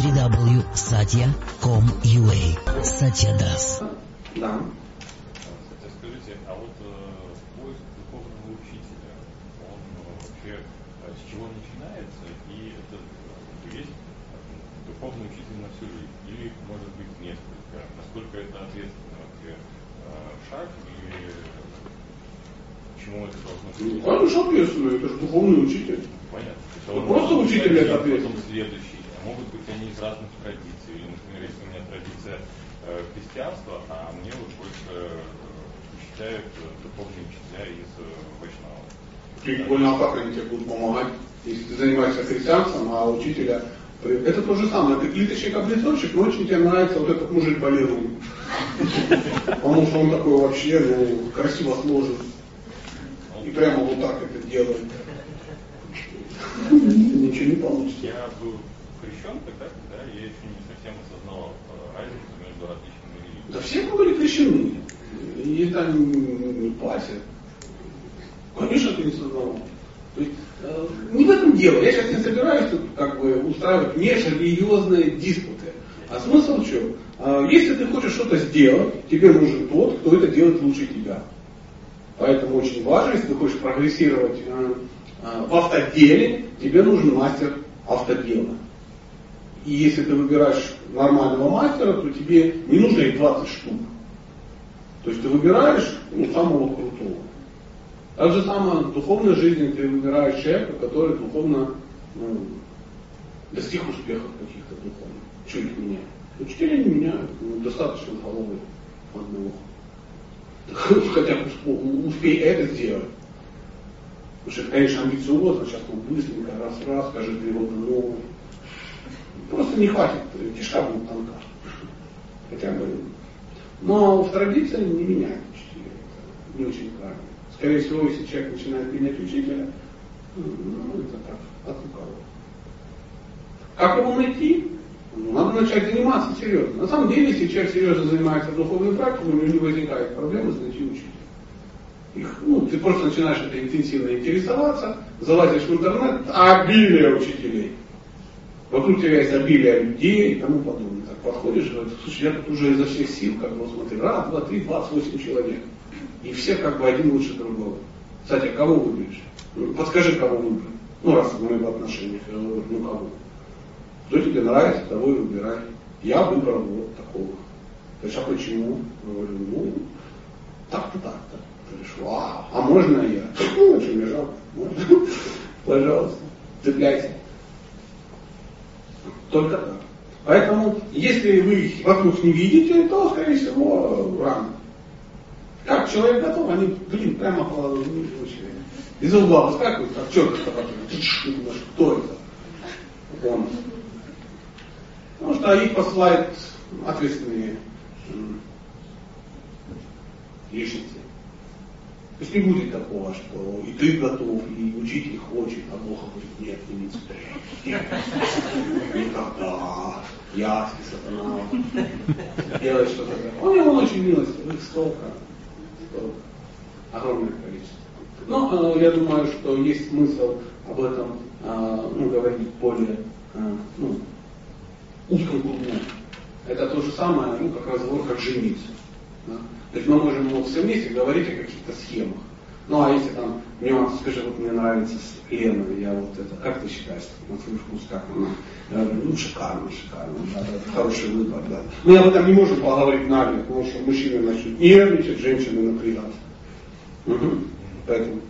www.satya.com.ua Satya Das. Да. Скажите, а вот э, поиск духовного учителя, он э, вообще э, с чего начинается? И это есть духовный учитель на всю жизнь? Или их может быть несколько? Насколько это ответственный вообще э, шаг? Или к чему это должно Ну, быть? конечно, ответственный, это же духовный учитель. Понятно. Ну, просто учитель это ответственный. следующий. А могут быть они из разных традиций. Или, например, если у меня традиция э, христианства, а мне вот больше э, считают э, духовные учителя из э, вайшнава. Прикольно, а как они тебе будут помогать, если ты занимаешься христианством, а учителя... Это то же самое, ты плиточник-облицовщик, но очень тебе нравится вот этот мужик балерун. Потому что он такой вообще, ну, красиво сложен. И прямо вот так это делает. Ничего не получится. Я был крещен тогда, когда я еще не совсем осознавал э, разницу между различными религиями. Да все были крещены. И там не платят. Конечно, ты не сознавал. То есть, э, не в этом дело. Я сейчас не собираюсь тут, как бы устраивать межрелигиозные диспуты. А смысл в чем? А, если ты хочешь что-то сделать, тебе нужен тот, кто это делает лучше тебя. Поэтому очень важно, если ты хочешь прогрессировать э, э, в автоделе, тебе нужен мастер автодела. И если ты выбираешь нормального мастера, то тебе не нужно их 20 штук. То есть ты выбираешь ну, самого крутого. Так же самое в духовной жизни ты выбираешь человека, который духовно ну, достиг успехов каких-то духовных. Что их меняет? Учителя не меняют, ну, достаточно головы одного. Хотя бы усп- успей это сделать. Потому что конечно, амбициозно, сейчас он быстренько, раз-раз, каждый три года новый. Просто не хватит, кишка будет тонка. Хотя бы. Но в традиции не меняют учителя. Это не очень правильно. Скорее всего, если человек начинает менять учителя, ну, это так, от лукавого. Как его найти? Ну, надо начать заниматься серьезно. На самом деле, если человек серьезно занимается духовной практикой, у него не возникает проблемы найти учителя. Их, ну, ты просто начинаешь это интенсивно интересоваться, залазишь в интернет, обилие учителей. Вокруг тебя есть обилие людей и тому подобное. Так подходишь говоришь, слушай, я тут уже изо всех сил, как бы, смотри, раз, два, три, двадцать восемь человек. И все как бы один лучше другого. Кстати, а кого выберешь? Ну, подскажи, кого выбрать. Ну, раз мы в отношениях, я говорю, ну кого? Кто тебе нравится, того и выбирай. Я выбрал вот такого. То есть, а почему? Говорю, ну, так-то так-то. Говоришь, вау, а можно я? Ну, очень жалко. Пожалуйста, цепляйся. Только так. Поэтому, если вы вокруг не видите, то, скорее всего, рано. Как человек готов, они, блин, прямо по, ну, очень, из угла выскакивают, как черт думаешь, кто это? Он. Потому что их посылают ответственные личности. То есть не будет такого, что и ты готов, и учитель хочет, а Бог говорит, нет, ты не цепляй. Никогда. Я сатана. Делай что-то такое. Он, он очень милостивый, их столько. столько. Огромное количество. Но э, я думаю, что есть смысл об этом э, ну, говорить более э, ну, узком кругу. Это то же самое, ну, как разговор, как жениться. То есть мы можем все вместе говорить о каких-то схемах. Ну а если там нюанс, скажи, вот мне нравится с Леной, я вот это, как ты считаешь, на вкус, как она? Я говорю, ну шикарно, шикарно, да, да, хороший выбор, да. Мы об этом не можем поговорить нагло, потому что мужчины начнут нервничать, женщины напрягаться. Угу. Поэтому